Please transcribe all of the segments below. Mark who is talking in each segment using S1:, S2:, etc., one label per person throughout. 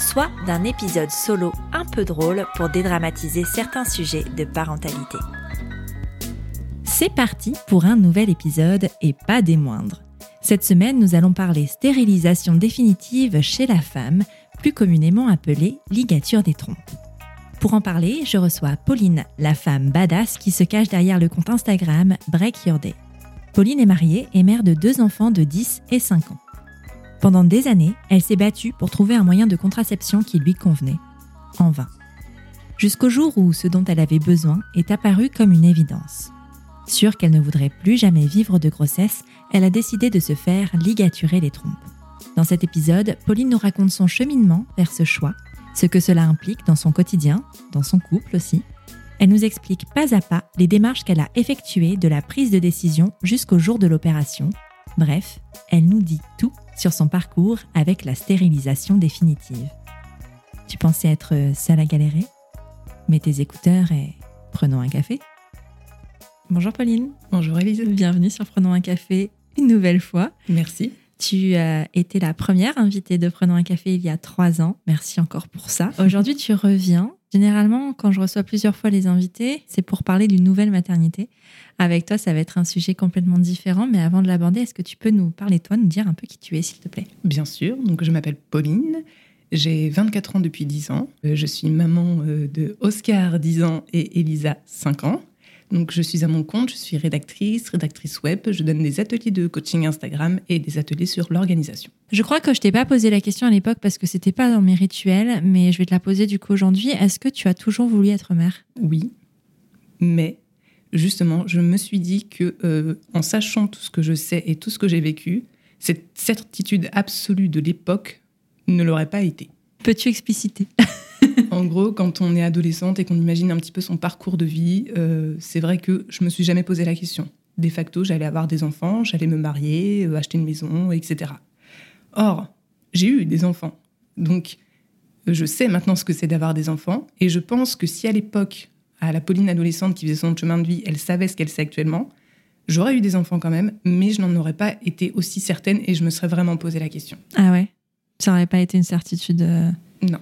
S1: soit d'un épisode solo un peu drôle pour dédramatiser certains sujets de parentalité. C'est parti pour un nouvel épisode et pas des moindres. Cette semaine, nous allons parler stérilisation définitive chez la femme, plus communément appelée ligature des trompes. Pour en parler, je reçois Pauline, la femme badass qui se cache derrière le compte Instagram Break Your Day. Pauline est mariée et mère de deux enfants de 10 et 5 ans. Pendant des années, elle s'est battue pour trouver un moyen de contraception qui lui convenait. En vain. Jusqu'au jour où ce dont elle avait besoin est apparu comme une évidence. Sûre qu'elle ne voudrait plus jamais vivre de grossesse, elle a décidé de se faire ligaturer les trompes. Dans cet épisode, Pauline nous raconte son cheminement vers ce choix, ce que cela implique dans son quotidien, dans son couple aussi. Elle nous explique pas à pas les démarches qu'elle a effectuées de la prise de décision jusqu'au jour de l'opération. Bref, elle nous dit tout sur son parcours avec la stérilisation définitive. Tu pensais être seule à galérer Mets tes écouteurs et prenons un café. Bonjour Pauline.
S2: Bonjour Elise.
S1: Bienvenue sur Prenons un café une nouvelle fois.
S2: Merci.
S1: Tu as été la première invitée de Prenons un café il y a trois ans. Merci encore pour ça. Aujourd'hui, tu reviens. Généralement, quand je reçois plusieurs fois les invités, c'est pour parler d'une nouvelle maternité. Avec toi, ça va être un sujet complètement différent. Mais avant de l'aborder, est-ce que tu peux nous parler toi, nous dire un peu qui tu es, s'il te plaît?
S2: Bien sûr. Donc, je m'appelle Pauline. J'ai 24 ans depuis 10 ans. Euh, je suis maman euh, de Oscar, 10 ans, et Elisa, 5 ans. Donc, je suis à mon compte, je suis rédactrice, rédactrice web. Je donne des ateliers de coaching Instagram et des ateliers sur l'organisation.
S1: Je crois que je t'ai pas posé la question à l'époque parce que c'était pas dans mes rituels, mais je vais te la poser du coup aujourd'hui. Est-ce que tu as toujours voulu être mère?
S2: Oui, mais justement, je me suis dit que euh, en sachant tout ce que je sais et tout ce que j'ai vécu, cette certitude absolue de l'époque ne l'aurait pas été.
S1: Peux-tu expliciter?
S2: en gros, quand on est adolescente et qu'on imagine un petit peu son parcours de vie, euh, c'est vrai que je me suis jamais posé la question. De facto, j'allais avoir des enfants, j'allais me marier, euh, acheter une maison, etc. Or, j'ai eu des enfants. Donc, je sais maintenant ce que c'est d'avoir des enfants. Et je pense que si à l'époque, à la Pauline adolescente qui faisait son chemin de vie, elle savait ce qu'elle sait actuellement, j'aurais eu des enfants quand même, mais je n'en aurais pas été aussi certaine et je me serais vraiment posé la question.
S1: Ah ouais? Ça n'aurait pas été une certitude euh,
S2: Non.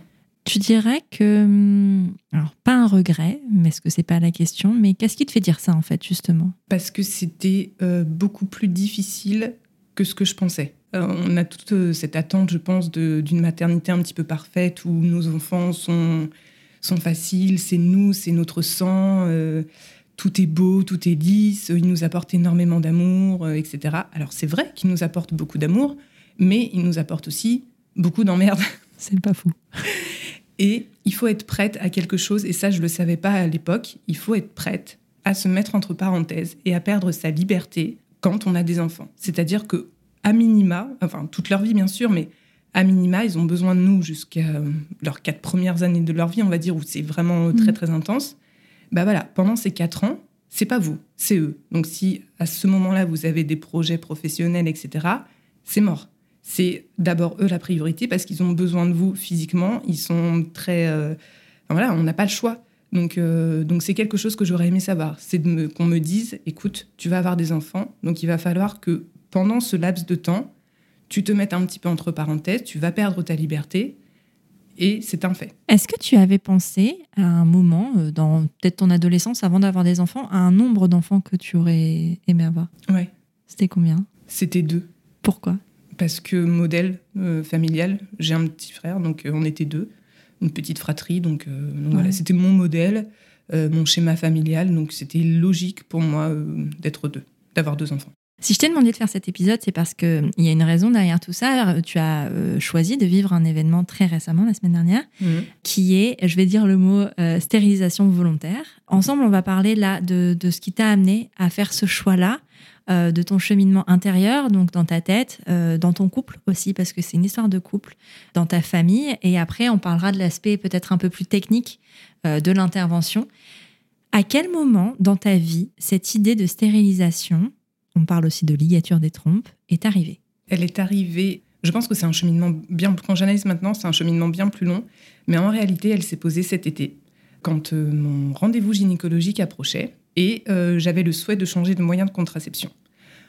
S1: Tu dirais que, hum, alors pas un regret, mais ce que c'est pas la question, mais qu'est-ce qui te fait dire ça en fait justement?
S2: Parce que c'était euh, beaucoup plus difficile que ce que je pensais. Euh, on a toute euh, cette attente, je pense, d'une maternité un petit peu parfaite où nos enfants sont, sont faciles, c'est nous, c'est notre sang, tout est beau, tout est lisse, ils nous apportent énormément d'amour, etc. Alors c'est vrai qu'ils nous apportent beaucoup d'amour, mais ils nous apportent aussi beaucoup d'emmerde.
S1: C'est pas fou.
S2: Et il faut être prête à quelque chose, et ça je ne le savais pas à l'époque, il faut être prête à se mettre entre parenthèses et à perdre sa liberté quand on a des enfants. C'est-à-dire que à minima, enfin toute leur vie bien sûr, mais à minima, ils ont besoin de nous jusqu'à leurs quatre premières années de leur vie, on va dire, où c'est vraiment très mmh. très intense. Bah voilà, pendant ces quatre ans, c'est pas vous, c'est eux. Donc si à ce moment-là vous avez des projets professionnels, etc., c'est mort c'est d'abord eux la priorité parce qu'ils ont besoin de vous physiquement. Ils sont très. Euh, voilà, on n'a pas le choix. Donc, euh, donc c'est quelque chose que j'aurais aimé savoir. C'est qu'on me dise, écoute, tu vas avoir des enfants, donc il va falloir que pendant ce laps de temps, tu te mettes un petit peu entre parenthèses, tu vas perdre ta liberté, et c'est un fait.
S1: Est-ce que tu avais pensé à un moment, euh, dans peut-être ton adolescence, avant d'avoir des enfants, à un nombre d'enfants que tu aurais aimé avoir?
S2: Ouais.
S1: C'était combien?
S2: C'était deux.
S1: Pourquoi?
S2: Parce que modèle euh, familial, j'ai un petit frère, donc euh, on était deux, une petite fratrie, donc, euh, voilà, c'était mon modèle, mon schéma familial, donc c'était logique pour moi d'être deux, d'avoir deux enfants.
S1: Si je t'ai demandé de faire cet épisode, c'est parce qu'il y a une raison derrière tout ça. Tu as choisi de vivre un événement très récemment, la semaine dernière, mmh. qui est, je vais dire le mot, stérilisation volontaire. Ensemble, on va parler là de, de ce qui t'a amené à faire ce choix-là euh, de ton cheminement intérieur, donc dans ta tête, euh, dans ton couple aussi, parce que c'est une histoire de couple, dans ta famille. Et après, on parlera de l'aspect peut-être un peu plus technique euh, de l'intervention. À quel moment dans ta vie cette idée de stérilisation, on parle aussi de ligature des trompes, est arrivée?
S2: Elle est arrivée je pense que c'est un cheminement bien, quand j'analyse maintenant, c'est un cheminement bien plus long, mais en réalité, elle s'est posée cet été, quand mon rendez-vous gynécologique approchait et j'avais le souhait de changer de moyen de contraception.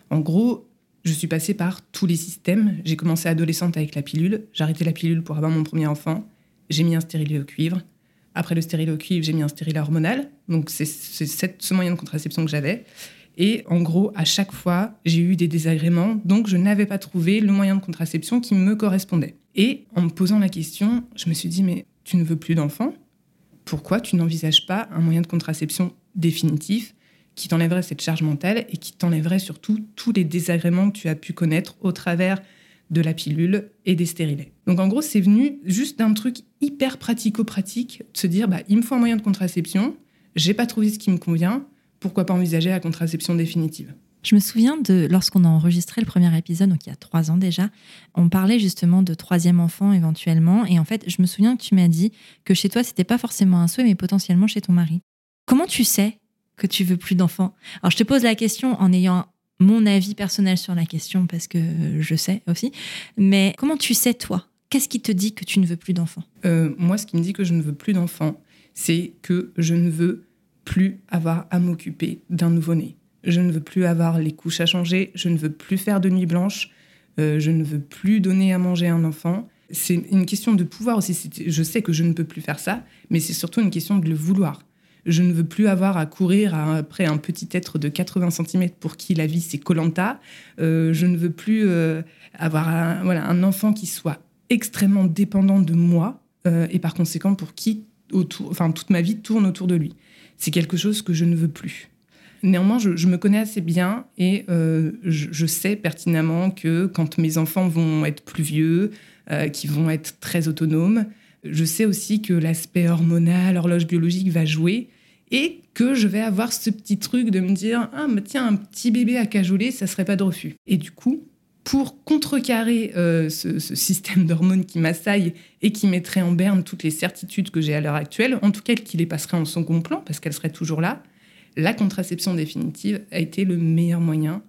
S2: En gros, je suis passée par tous les systèmes. J'ai commencé adolescente avec la pilule, j'ai arrêté la pilule pour avoir mon premier enfant, j'ai mis un stérilet au cuivre. Après le stérilet au cuivre, j'ai mis un stérilet hormonal. Donc c'est ce moyen de contraception que j'avais. Et en gros, à chaque fois, j'ai eu des désagréments, donc je n'avais pas trouvé le moyen de contraception qui me correspondait. Et en me posant la question, je me suis dit, mais tu ne veux plus d'enfants? Pourquoi tu n'envisages pas un moyen de contraception définitif? Qui t'enlèverait cette charge mentale et qui t'enlèverait surtout tous les désagréments que tu as pu connaître au travers de la pilule et des stérilets. Donc en gros, c'est venu juste d'un truc hyper pratico-pratique, de se dire, bah, il me faut un moyen de contraception, j'ai pas trouvé ce qui me convient, pourquoi pas envisager la contraception définitive?
S1: Je me souviens de lorsqu'on a enregistré le premier épisode, donc il y a trois ans déjà, on parlait justement de troisième enfant éventuellement, et en fait, je me souviens que tu m'as dit que chez toi, c'était pas forcément un souhait, mais potentiellement chez ton mari. Comment tu sais que tu veux plus d'enfants Alors, je te pose la question en ayant mon avis personnel sur la question parce que je sais aussi, mais comment tu sais toi Qu'est-ce qui te dit que tu ne veux plus d'enfants?
S2: Euh, Moi, ce qui me dit que je ne veux plus d'enfants, c'est que je ne veux plus avoir à m'occuper d'un nouveau-né. Je ne veux plus avoir les couches à changer, je ne veux plus faire de nuit blanche, euh, je ne veux plus donner à manger à un enfant. C'est une question de pouvoir aussi. Je sais que je ne peux plus faire ça, mais c'est surtout une question de le vouloir. Je ne veux plus avoir à courir après un petit être de 80 cm pour qui la vie c'est Colanta. Euh, je ne veux plus euh, avoir un, enfant qui soit extrêmement dépendant de moi et par conséquent pour qui toute ma vie tourne autour de lui c'est quelque chose que je ne veux plus. Néanmoins, je, me connais assez bien et euh, je, sais pertinemment que quand mes enfants vont être plus vieux, euh, qui vont être très autonomes, je sais aussi que l'aspect hormonal, horloge biologique va jouer et que je vais avoir ce petit truc de me dire ah mais tiens un petit bébé à cajoler ça serait pas de refus. Et du coup pour contrecarrer euh, ce, système d'hormones qui m'assaille et qui mettrait en berne toutes les certitudes que j'ai à l'heure actuelle, en tout cas qui les passerait en second plan parce qu'elles seraient toujours là, la contraception définitive a été le meilleur moyen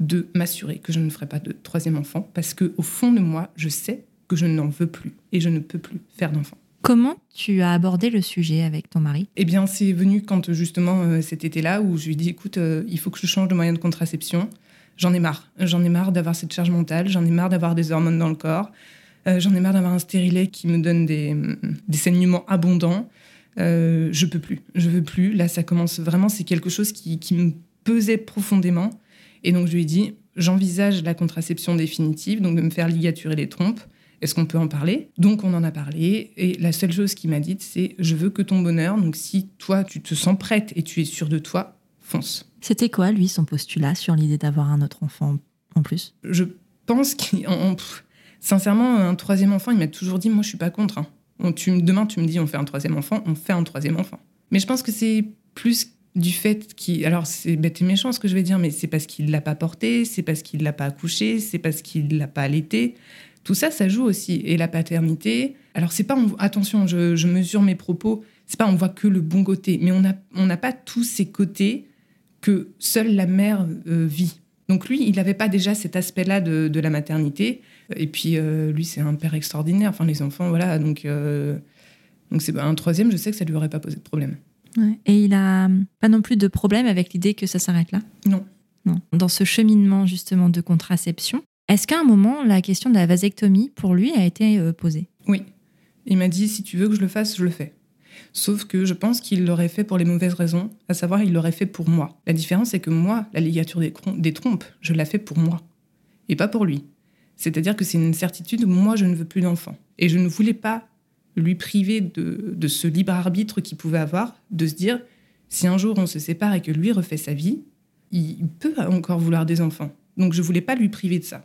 S2: de m'assurer que je ne ferai pas de troisième enfant parce que au fond de moi, je sais que je n'en veux plus et je ne peux plus faire d'enfant.
S1: Comment tu as abordé le sujet avec ton mari?
S2: Eh bien, c'est venu quand justement euh, cet été-là où je lui ai dit écoute, euh, il faut que je change de moyen de contraception j'en ai marre. J'en ai marre d'avoir cette charge mentale, j'en ai marre d'avoir des hormones dans le corps, euh, j'en ai marre d'avoir un stérilet qui me donne des, saignements abondants. Je peux plus, je veux plus. Là, ça commence vraiment, c'est quelque chose qui, me pesait profondément. Et donc, je lui ai dit, j'envisage la contraception définitive, donc de me faire ligaturer les trompes. Est-ce qu'on peut en parler? Donc on en a parlé et la seule chose qu'il m'a dite c'est je veux que ton bonheur, donc si toi tu te sens prête et tu es sûre de toi, fonce.
S1: C'était quoi, lui, son postulat sur l'idée d'avoir un autre enfant en plus?
S2: Je pense qu'il. Sincèrement, un troisième enfant, il m'a toujours dit Moi, je suis pas contre. Hein. tu, demain, tu me dis On fait un troisième enfant, on fait un troisième enfant. Mais je pense que c'est plus du fait qu'il. Alors, c'est bête et méchant ce que je vais dire, mais c'est parce qu'il l'a pas porté, c'est parce qu'il l'a pas accouché, c'est parce qu'il l'a pas allaité. Tout ça, ça joue aussi. Et la paternité. Alors, c'est pas. Attention, je, je mesure mes propos. C'est pas on voit que le bon côté, mais on n'a on pas tous ces côtés que seule la mère euh, vit. Donc lui, il n'avait pas déjà cet aspect-là de, la maternité. Et puis euh, lui, c'est un père extraordinaire. Enfin, les enfants, voilà. Donc euh, donc c'est un troisième. Je sais que ça lui aurait pas posé de problème.
S1: Et il a pas non plus de problème avec l'idée que ça s'arrête là?
S2: Non.
S1: Non. Dans ce cheminement justement de contraception, est-ce qu'à un moment la question de la vasectomie pour lui a été posée?
S2: Oui. Il m'a dit si tu veux que je le fasse, je le fais. Sauf que je pense qu'il l'aurait fait pour les mauvaises raisons, à savoir il l'aurait fait pour moi. La différence c'est que moi, la ligature des, trompes, je la fais pour moi et pas pour lui. C'est-à-dire que c'est une certitude, moi je ne veux plus d'enfant. Et je ne voulais pas lui priver de, ce libre arbitre qu'il pouvait avoir, de se dire, si un jour on se sépare et que lui refait sa vie, il peut encore vouloir des enfants. Donc je voulais pas lui priver de ça.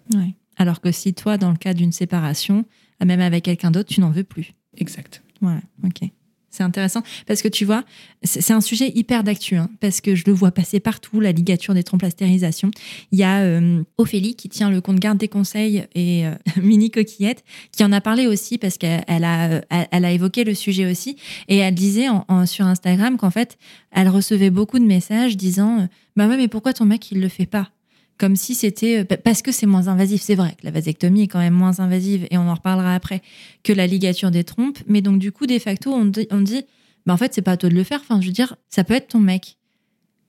S1: Alors que si toi, dans le cas d'une séparation, même avec quelqu'un d'autre, tu n'en veux plus.
S2: Exact.
S1: Voilà, ok. C'est intéressant parce que tu vois, c'est un sujet hyper d'actu, hein, parce que je le vois passer partout, la ligature des trompes, la stérilisation. Il y a euh, Ophélie qui tient le compte Garde des conseils et euh, Mini Coquillette qui en a parlé aussi parce qu'elle a, elle a évoqué le sujet aussi et elle disait en, sur Instagram qu'en fait, elle recevait beaucoup de messages disant Bah ouais, mais pourquoi ton mec il le fait pas? Comme si c'était euh, parce que c'est moins invasif. C'est vrai que la vasectomie est quand même moins invasive et on en reparlera après que la ligature des trompes. Mais donc du coup, de facto, on dit, on dit bah en fait, c'est pas à toi de le faire. Enfin, je veux dire, ça peut être ton mec.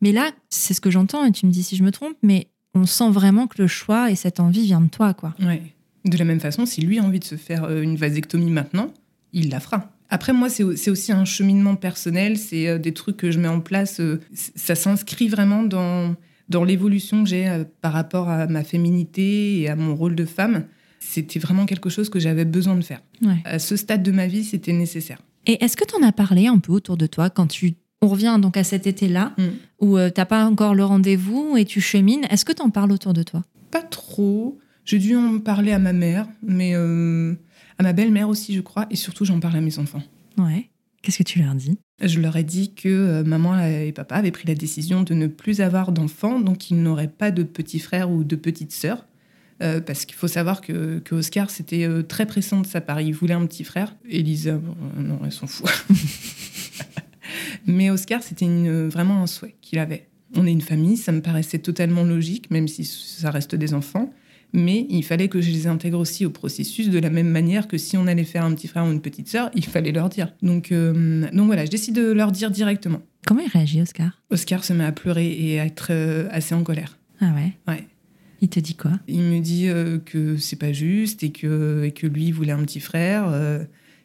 S1: Mais là, c'est ce que j'entends et tu me dis si je me trompe, mais on sent vraiment que le choix et cette envie vient de toi, quoi.
S2: Ouais. De la même façon, si lui a envie de se faire euh, une vasectomie maintenant, il la fera. Après, moi, c'est aussi un cheminement personnel, c'est euh, des trucs que je mets en place. Ça s'inscrit vraiment dans dans l'évolution que j'ai euh, par rapport à ma féminité et à mon rôle de femme, c'était vraiment quelque chose que j'avais besoin de faire. À ce stade de ma vie, c'était nécessaire.
S1: Et est-ce que tu en as parlé un peu autour de toi quand tu on revient donc à cet été-là mm. où euh, tu n'as pas encore le rendez-vous et tu chemines. Est-ce que tu en parles autour de toi?
S2: Pas trop. J'ai dû en parler à ma mère, mais euh, à ma belle-mère aussi, je crois, et surtout j'en parle à mes enfants.
S1: Ouais. Qu'est-ce que tu leur dis?
S2: Je leur ai dit que euh, maman et papa avaient pris la décision de ne plus avoir d'enfants, donc ils n'auraient pas de petits frères ou de petites sœurs. Euh, parce qu'il faut savoir que, Oscar, c'était euh, très pressant de sa part. Il voulait un petit frère. Elisa, non, elle s'en fout. Mais Oscar, c'était vraiment un souhait qu'il avait. On est une famille, ça me paraissait totalement logique, même si ça reste des enfants mais il fallait que je les intègre aussi au processus de la même manière que si on allait faire un petit frère ou une petite sœur, il fallait leur dire. Donc, euh, donc voilà, je décide de leur dire directement.
S1: Comment il réagit, Oscar?
S2: Oscar se met à pleurer et à être euh, assez en colère.
S1: Ah ouais?
S2: Ouais.
S1: Il te dit quoi?
S2: Il me dit euh, que c'est pas juste et que, et que lui voulait un petit frère.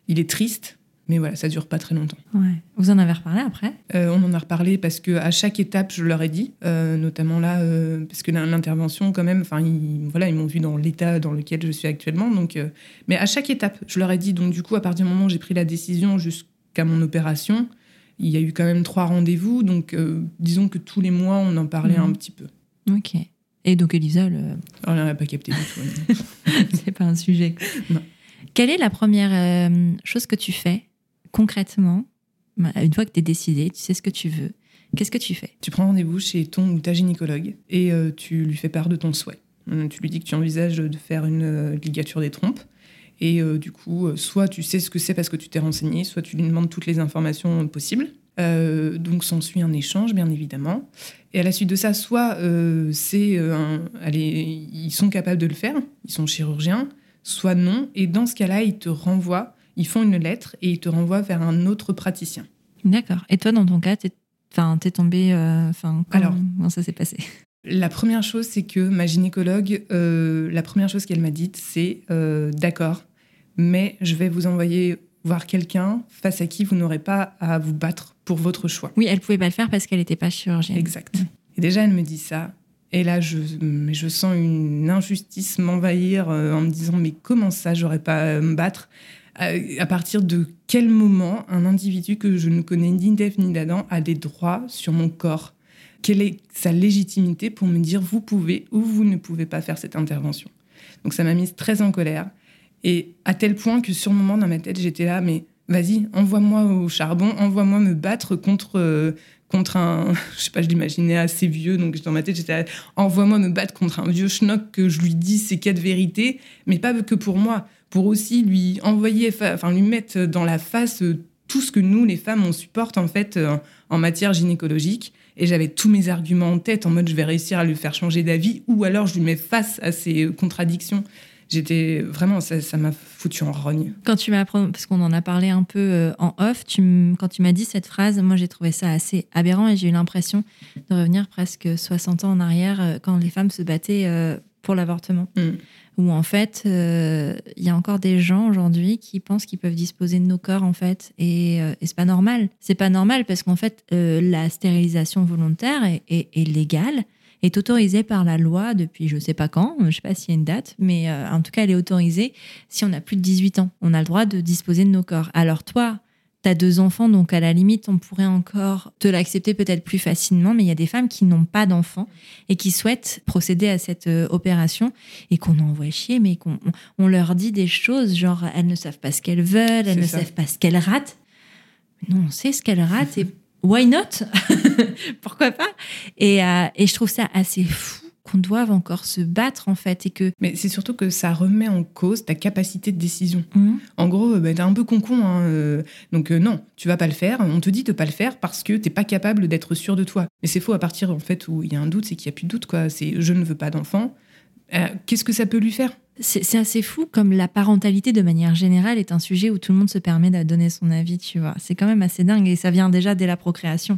S2: il est triste mais voilà, ça dure pas très longtemps.
S1: Vous en avez reparlé après?
S2: Euh, On en a reparlé parce que à chaque étape, je leur ai dit, euh, notamment là, euh, parce que l'intervention, quand même, enfin, ils, voilà, ils m'ont vu dans l'état dans lequel je suis actuellement. Donc, mais à chaque étape, je leur ai dit. Donc, du coup, à partir du moment où j'ai pris la décision jusqu'à mon opération, il y a eu quand même trois rendez-vous. Donc, disons que tous les mois, on en parlait mhm. un petit peu.
S1: Ok. Et donc, Elisa, le...
S2: Oh, on n'a pas capté du tout.
S1: C'est pas un sujet.
S2: Non.
S1: Quelle est la première chose que tu fais concrètement, bah, une fois que tu es décidé, tu sais ce que tu veux, qu'est-ce que tu fais?
S2: Tu prends rendez-vous chez ton ou ta gynécologue et euh, tu lui fais part de ton souhait. Euh, tu lui dis que tu envisages de faire une euh, ligature des trompes. Et du coup, soit tu sais ce que c'est parce que tu t'es renseigné, soit tu lui demandes toutes les informations possibles. donc s'ensuit un échange, bien évidemment. Et à la suite de ça, soit c'est ils sont capables de le faire, ils sont chirurgiens, soit non. Et dans ce cas-là, ils te renvoient ils font une lettre et ils te renvoient vers un autre praticien.
S1: D'accord. Et toi, dans ton cas, t'es es tombé. Euh, enfin,
S2: Alors,
S1: comment ça s'est passé?
S2: La première chose, c'est que ma gynécologue, euh, la première chose qu'elle m'a dite, c'est euh, d'accord, mais je vais vous envoyer voir quelqu'un face à qui vous n'aurez pas à vous battre pour votre choix.
S1: Oui, elle pouvait pas le faire parce qu'elle n'était pas chirurgienne.
S2: Exact. Et déjà, elle me dit ça. Et là, je, je sens une injustice m'envahir en me disant mais comment ça, j'aurais pas à me battre? À, partir de quel moment un individu que je ne connais ni d'Ève ni d'Adam a des droits sur mon corps? Quelle est sa légitimité pour me dire vous pouvez ou vous ne pouvez pas faire cette intervention? Donc ça m'a mise très en colère. Et à tel point que sur le moment dans ma tête, j'étais là, mais vas-y, envoie-moi au charbon, envoie-moi me battre contre, euh, contre un, je sais pas, je l'imaginais assez vieux, donc dans ma tête, j'étais envoie-moi me battre contre un vieux schnock que je lui dis ses quatre vérités, mais pas que pour moi, pour aussi lui envoyer, enfin lui mettre dans la face euh, tout ce que nous, les femmes, on supporte en fait euh, en matière gynécologique. Et j'avais tous mes arguments en tête, en mode je vais réussir à lui faire changer d'avis, ou alors je lui mets face à ses euh, contradictions. J'étais vraiment, ça m'a foutu en rogne.
S1: Quand tu m'as, parce qu'on en a parlé un peu en off, tu quand tu m'as dit cette phrase, moi j'ai trouvé ça assez aberrant et j'ai eu l'impression de revenir presque 60 ans en arrière quand les femmes se battaient pour l'avortement. Mm où en fait, euh, il y a encore des gens aujourd'hui qui pensent qu'ils peuvent disposer de nos corps en fait, et, euh, et c'est pas normal. C'est pas normal parce qu'en fait, euh, la stérilisation volontaire est, légale, est autorisée par la loi depuis je sais pas quand, je sais pas s'il y a une date, mais en tout cas, elle est autorisée si on a plus de 18 ans. On a le droit de disposer de nos corps. Alors toi, T'as deux enfants, donc à la limite, on pourrait encore te l'accepter peut-être plus facilement, mais il y a des femmes qui n'ont pas d'enfants et qui souhaitent procéder à cette euh, opération et qu'on envoie chier, mais qu'on on leur dit des choses genre elles ne savent pas ce qu'elles veulent, elles ne savent pas ce qu'elles ratent. non, on sait ce qu'elle rate et why not? Pourquoi pas? Et, euh, et je trouve ça assez fou qu'on doive encore se battre en fait et que
S2: Mais c'est surtout que ça remet en cause ta capacité de décision.
S1: Mhm.
S2: En gros, euh, bah, t'es un peu con-con, hein, euh, donc euh, non, tu vas pas le faire. On te dit de pas le faire parce que t'es pas capable d'être sûr de toi. Mais c'est faux à partir en fait où il y a un doute, c'est qu'il y a plus de doute quoi. C'est je ne veux pas d'enfant. Qu'est-ce que ça peut lui faire?
S1: C'est assez fou comme la parentalité de manière générale est un sujet où tout le monde se permet de donner son avis, tu vois. C'est quand même assez dingue et ça vient déjà dès la procréation.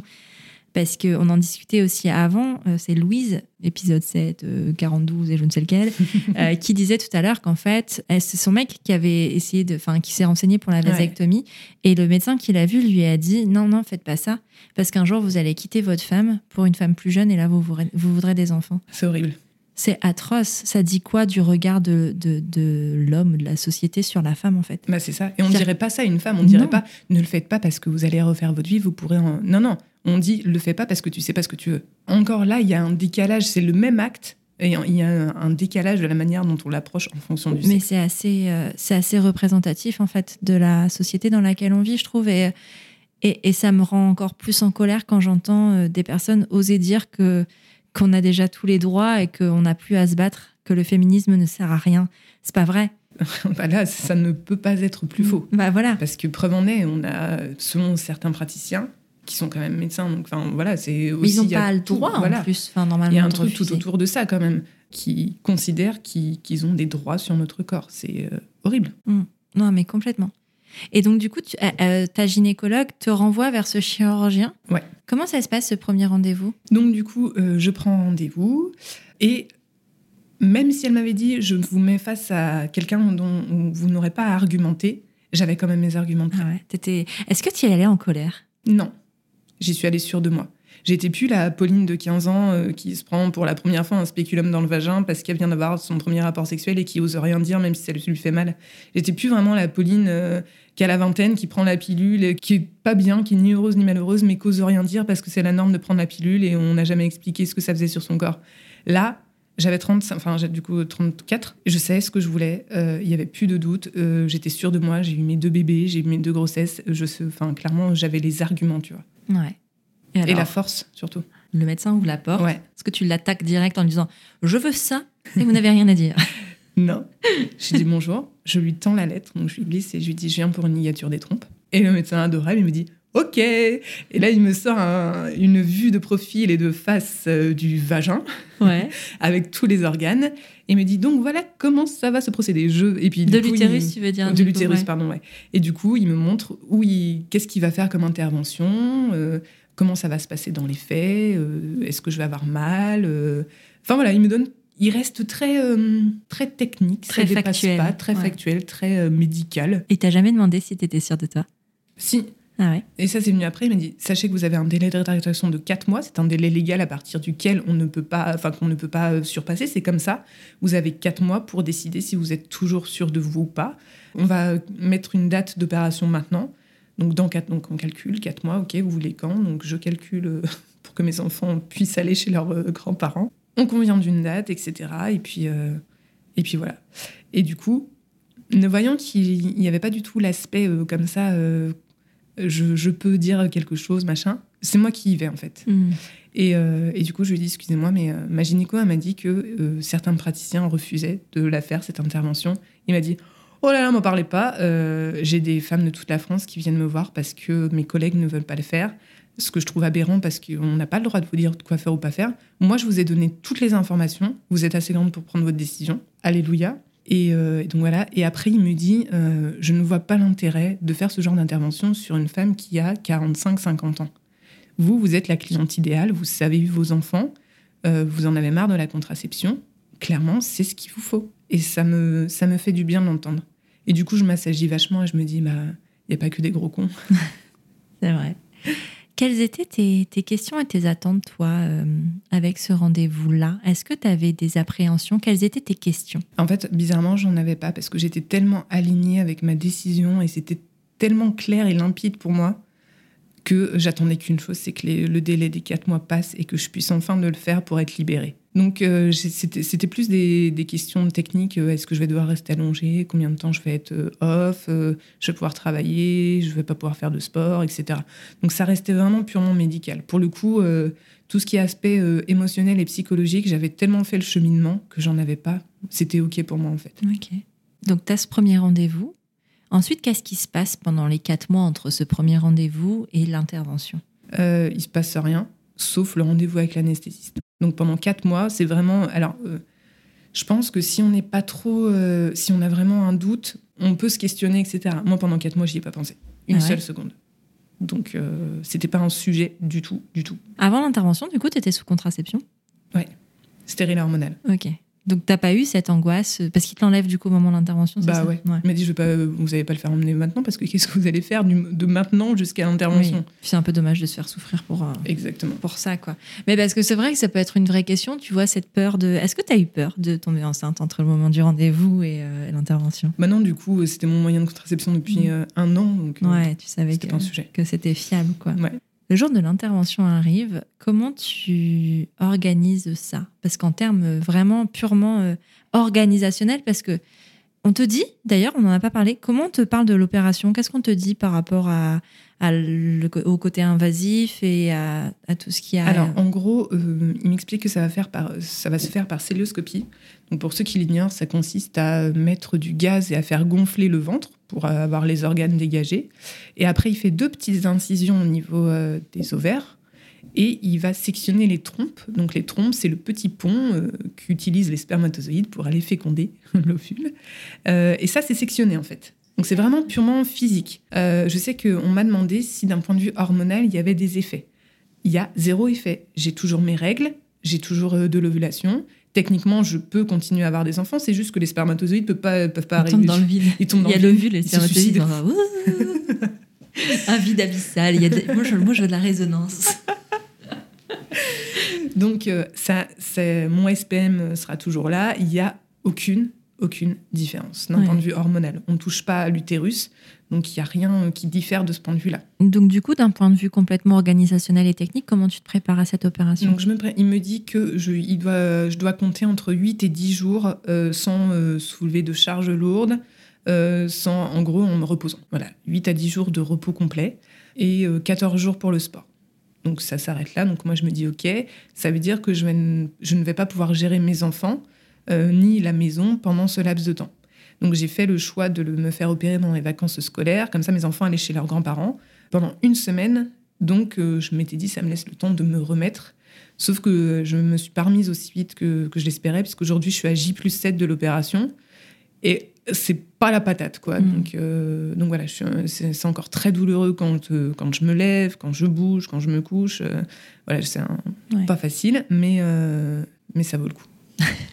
S1: Parce qu'on en discutait aussi avant, euh, c'est Louise, épisode 7, euh, 42 et je ne sais lequel, euh, qui disait tout à l'heure qu'en fait, c'est son mec qui avait essayé de, enfin, qui s'est renseigné pour la
S2: Ouais.
S1: vasectomie et le médecin qui l'a vu lui a dit non, non, faites pas ça parce qu'un jour vous allez quitter votre femme pour une femme plus jeune et là vous, vous voudrez des enfants.
S2: C'est horrible.
S1: C'est atroce. Ça dit quoi du regard de, de, de l'homme, de la société sur la femme, en fait?
S2: Bah, c'est ça. Et on
S1: C'est-
S2: dirait pas ça à une femme. On dirait
S1: Non.
S2: pas ne le faites pas parce que vous allez refaire votre vie, vous pourrez en... Non, non. On dit le fais pas parce que tu sais pas ce que tu veux. Encore là, il y a un décalage. C'est le même acte. Et il y a un- décalage de la manière dont on l'approche en fonction du
S1: Mais c'est assez, euh, c'est assez représentatif, en fait, de la société dans laquelle on vit, je trouve. Et, et, et ça me rend encore plus en colère quand j'entends euh, des personnes oser dire que qu'on a déjà tous les droits et qu'on n'a plus à se battre, que le féminisme ne sert à rien. C'est pas vrai.
S2: Bah là, ça ne peut pas être plus faux.
S1: Bah voilà.
S2: Parce que preuve en est, on a, selon certains praticiens, qui sont quand même médecins, donc enfin voilà, c'est
S1: Mais
S2: aussi.
S1: ils n'ont pas le
S2: tout-
S1: droit,
S2: voilà.
S1: en plus. Enfin, normalement,
S2: Il y a un truc tout autour de ça quand même, qui considèrent qu'ils ont des droits sur notre corps. C'est euh, horrible.
S1: Non, mais complètement. Et donc, du coup, tu- euh, euh, ta gynécologue te renvoie vers ce chirurgien.
S2: Ouais.
S1: Comment ça se passe, ce premier rendez-vous?
S2: Donc du coup, euh, je prends rendez-vous et même si elle m'avait dit je vous mets face à quelqu'un dont vous n'aurez pas à argumenter, j'avais quand même mes arguments.
S1: Ah ouais. Est-ce que tu y allais en colère?
S2: Non, j'y suis allée sûre de moi. J'étais plus la Pauline de 15 ans euh, qui se prend pour la première fois un spéculum dans le vagin parce qu'elle vient d'avoir son premier rapport sexuel et qui ose rien dire même si ça lui fait mal. J'étais plus vraiment la Pauline euh, qui a la vingtaine, qui prend la pilule, et qui est pas bien, qui est ni heureuse ni malheureuse, mais qui ose rien dire parce que c'est la norme de prendre la pilule et on n'a jamais expliqué ce que ça faisait sur son corps. Là, j'avais 35, enfin j'ai du coup 34, je savais ce que je voulais, euh, il y avait plus de doute, euh, j'étais sûre de moi, j'ai eu mes deux bébés, j'ai eu mes deux grossesses, je enfin clairement j'avais les arguments, tu vois.
S1: Ouais.
S2: Et
S1: alors,
S2: la force surtout.
S1: le médecin ouvre la porte.
S2: Ouais.
S1: Est-ce que tu l'attaques direct en lui disant Je veux ça et vous n'avez rien à dire
S2: Non. Je dis bonjour, je lui tends la lettre, donc je lui glisse et je lui dis je viens pour une ligature des trompes. Et le médecin adorable, il me dit ok. Et là, il me sort un- une vue de profil et de face euh, du vagin
S1: Ouais.
S2: avec tous les organes et me dit donc voilà comment ça va se procéder. Je et puis
S1: De l'utérus,
S2: il-
S1: tu veux dire
S2: de l'utérus,
S1: ouais.
S2: pardon, ouais. Et du coup, il me montre où il, qu'est-ce qu'il va faire comme intervention, euh, comment ça va se passer dans les faits, euh, est-ce que je vais avoir mal. euh. Enfin voilà, il me donne, il reste très, euh, très technique,
S1: Très
S2: ça
S1: factuel,
S2: pas, très
S1: ouais.
S2: factuel, très euh, médical.
S1: Et t'as jamais demandé si t'étais sûre de toi?
S2: Si.
S1: Ah ouais.
S2: Et ça, c'est venu après. Il m'a dit Sachez que vous avez un délai de rétractation de 4 mois. C'est un délai légal à partir duquel on ne peut pas, enfin, qu'on ne peut pas surpasser. C'est comme ça. Vous avez 4 mois pour décider si vous êtes toujours sûr de vous ou pas. On va mettre une date d'opération maintenant. Donc, dans 4, donc, on calcule 4 mois. OK, vous voulez quand? Donc, je calcule euh, pour que mes enfants puissent aller chez leurs euh, grands-parents. On convient d'une date, etc. Et puis, euh, et puis voilà. Et du coup, ne voyant qu'il n'y avait pas du tout l'aspect euh, comme ça. euh, je, je peux dire quelque chose, machin. C'est moi qui y vais en fait.
S1: Hmm.
S2: Et, et du coup, je lui ai dit, excusez-moi, mais ma gynéco, m'a dit que certains praticiens refusaient de la faire, cette intervention. Il m'a dit, oh là là, m'en parlez pas. euh, J'ai des femmes de toute la France qui viennent me voir parce que mes collègues ne veulent pas le faire. Ce que je trouve aberrant parce qu'on n'a pas le droit de vous dire quoi faire ou pas faire. Moi, je vous ai donné toutes les informations. Vous êtes assez grande pour prendre votre décision. Alléluia. Et, euh, donc voilà. Et après, il me dit euh, Je ne vois pas l'intérêt de faire ce genre d'intervention sur une femme qui a 45-50 ans. Vous, vous êtes la cliente idéale, vous savez vos enfants, vous en avez marre de la contraception. Clairement, c'est ce qu'il vous faut. Et ça me, ça me fait du bien de l'entendre. Et du coup, je m'assagis vachement et je me dis Bah, il n'y a pas que des gros cons.
S1: C'est vrai. Quelles étaient tes, tes questions et tes attentes, toi, euh, avec ce rendez-vous-là? Est-ce que tu avais des appréhensions? Quelles étaient tes questions?
S2: En fait, bizarrement, j'en avais pas parce que j'étais tellement alignée avec ma décision et c'était tellement clair et limpide pour moi que j'attendais qu'une chose, c'est que les- le délai des quatre mois passe et que je puisse enfin de le faire pour être libérée. Donc euh, c'était plus des, des questions techniques. euh, Est-ce que je vais devoir rester allongée Combien de temps je vais être euh, off euh, Je vais pouvoir travailler Je vais pas pouvoir faire de sport, etc. Donc ça restait vraiment purement médical. Pour le coup, tout ce qui est aspect émotionnel et psychologique, j'avais tellement fait le cheminement que j'en avais pas. C'était ok pour moi en fait.
S1: Ok. Donc, tu as ce premier rendez-vous. Ensuite, qu'est-ce qui se passe pendant les quatre mois entre ce premier rendez-vous et l'intervention?
S2: Il se passe rien, sauf le rendez-vous avec l'anesthésiste. Donc pendant quatre mois, c'est vraiment. Alors, euh, je pense que si on n'est pas trop, euh, si on a vraiment un doute, on peut se questionner, etc. Moi, pendant quatre mois, j'y ai pas pensé une
S1: Ah ouais
S2: seule seconde. Donc, euh, c'était pas un sujet du tout, du tout.
S1: Avant l'intervention, du coup, tu étais sous contraception?
S2: Stérile hormonal.
S1: Ok. Donc, t'as pas eu cette angoisse euh, Parce qu'il te l'enlève du coup au moment de l'intervention
S2: Bah
S1: ça
S2: ouais. Il m'a dit, je vais pas, vous n'allez pas le faire emmener maintenant parce que qu'est-ce que vous allez faire du- de maintenant jusqu'à l'intervention
S1: Oui. C'est un peu dommage de se faire souffrir pour, euh,
S2: Exactement.
S1: pour ça, quoi. Mais parce que c'est vrai que ça peut être une vraie question, tu vois, cette peur de. Est-ce que tu as eu peur de tomber enceinte entre le moment du rendez-vous et euh, l'intervention?
S2: Maintenant, du coup, c'était mon moyen de contraception depuis
S1: Mm.
S2: euh, un an, donc euh,
S1: Ouais, tu savais que, que c'était fiable, quoi.
S2: Ouais.
S1: Le jour de l'intervention arrive, comment tu organises ça? Parce qu'en termes vraiment purement euh, organisationnels, parce que on te dit, d'ailleurs, on n'en a pas parlé, comment on te parle de l'opération? Qu'est-ce qu'on te dit par rapport au côté invasif et à, tout ce qui a?
S2: Alors, en gros, euh, il m'explique que ça va, ça va se faire par célioscopie. Donc, pour ceux qui l'ignorent, ça consiste à mettre du gaz et à faire gonfler le ventre pour avoir les organes dégagés. Et après, il fait deux petites incisions au niveau euh, des ovaires. Et il va sectionner les trompes. Donc, les trompes, c'est le petit pont euh, qu'utilisent les spermatozoïdes pour aller féconder l'ovule. Euh, et ça, c'est sectionné, en fait. Donc, c'est vraiment purement physique. Euh, je sais qu'on m'a demandé si, d'un point de vue hormonal, il y avait des effets il y a zéro effet. J'ai toujours mes règles, j'ai toujours euh, de l'ovulation. Techniquement, je peux continuer à avoir des enfants, c'est juste que les spermatozoïdes peuvent pas, peuvent pas
S1: on tombe
S2: arriver.
S1: dans le vide.
S2: Ils tombent dans
S1: Il y a
S2: le
S1: le les
S2: Ils
S1: spermatozoïdes. Ouh Un vide abyssal. Il y a de- moi, je, moi, je veux de la résonance.
S2: Donc, euh, ça, mon SPM sera toujours là. Il n'y a aucune, aucune différence d'un
S1: Ouais.
S2: point de vue hormonal. On ne touche pas à l'utérus, donc il n'y a rien qui diffère de ce point de vue-là.
S1: Donc, du coup, d'un point de vue complètement organisationnel et technique, comment tu te prépares à cette opération?
S2: Donc, je me pré- il me dit que je, il doit, je dois compter entre 8 et 10 jours euh, sans euh, soulever de charges lourdes, euh, sans, en gros, en me reposant. Voilà, 8 à 10 jours de repos complet et euh, 14 jours pour le sport. Donc, ça s'arrête là. Donc, moi, je me dis, OK, ça veut dire que je, vais n- je ne vais pas pouvoir gérer mes enfants ni la maison pendant ce laps de temps. Donc, j'ai fait le choix de le- me faire opérer dans les vacances scolaires. Comme ça, mes enfants allaient chez leurs grands-parents pendant une semaine. Donc, euh, je m'étais dit, ça me laisse le temps de me remettre. Sauf que je me suis pas remise aussi vite que, que je l'espérais, puisqu'aujourd'hui, je suis à J plus 7 de l'opération. Et c'est pas la patate, quoi.
S1: Mm.
S2: Donc, euh, donc voilà, euh, c'est encore très douloureux quand, euh, quand je me lève, quand je bouge, quand je me couche. euh, voilà, c'est
S1: Ouais.
S2: pas facile, mais, euh, mais ça vaut le coup.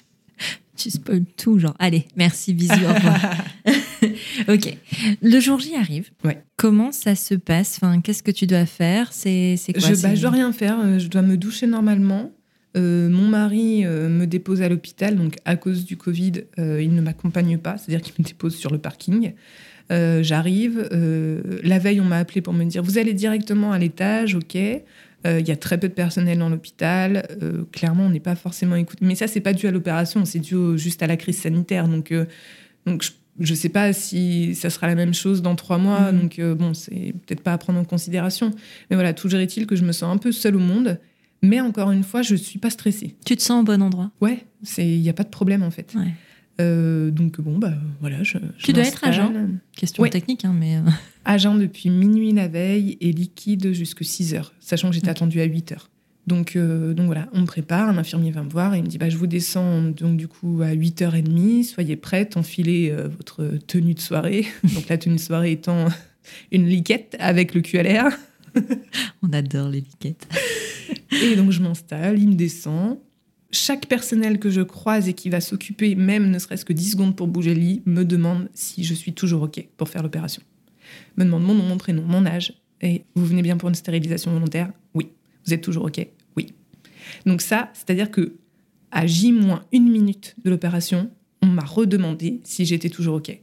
S1: Tu spoil tout, genre, allez, merci, bisous, au revoir. ok. Le jour J arrive.
S2: Ouais.
S1: Comment ça se passe? Enfin, Qu'est-ce que tu dois faire? C'est quoi
S2: je,
S1: c'est-
S2: bah, dois rien faire, euh, je dois me doucher normalement. Euh, mon mari euh, me dépose à l'hôpital, donc à cause du Covid, euh, il ne m'accompagne pas, c'est-à-dire qu'il me dépose sur le parking. J'arrive, la veille on m'a appelé pour me dire vous allez directement à l'étage, ok. Euh, Il y a très peu de personnel dans l'hôpital, euh, clairement on n'est pas forcément écouté. Mais ça c'est pas dû à l'opération, c'est dû au- juste à la crise sanitaire. Donc, euh, donc je, je sais pas si ça sera la même chose dans trois mois,
S1: Mhm.
S2: donc euh, bon c'est peut-être pas à prendre en considération. Mais voilà, toujours est-il que je me sens un peu seule au monde. Mais encore une fois, je suis pas stressée.
S1: Tu te sens au bon endroit?
S2: Ouais, il n'y a pas de problème en fait.
S1: Ouais.
S2: Euh, donc bon, bah voilà. Je, je
S1: Tu dois être à jeun Question
S2: Ouais.
S1: technique, hein, mais.
S2: À jeun depuis minuit la veille et liquide jusqu'à 6 heures, sachant que j'étais attendue à 8 heures. Donc, euh, donc voilà, on me prépare, un infirmier va me voir et il me dit bah, Je vous descends donc du coup à 8h30, soyez prête, enfilez euh, votre tenue de soirée. donc la tenue de soirée étant une liquette avec le l'air.
S1: On adore les liquettes.
S2: Et donc je m'installe, il me descend. Chaque personnel que je croise et qui va s'occuper, même ne serait-ce que 10 secondes pour bouger le lit, me demande si je suis toujours OK pour faire l'opération. Me demande mon nom, mon prénom, mon âge. Et vous venez bien pour une stérilisation volontaire? Oui. Vous êtes toujours OK? Oui. Donc ça, c'est-à-dire que à J moins une minute de l'opération, on m'a redemandé si j'étais toujours OK.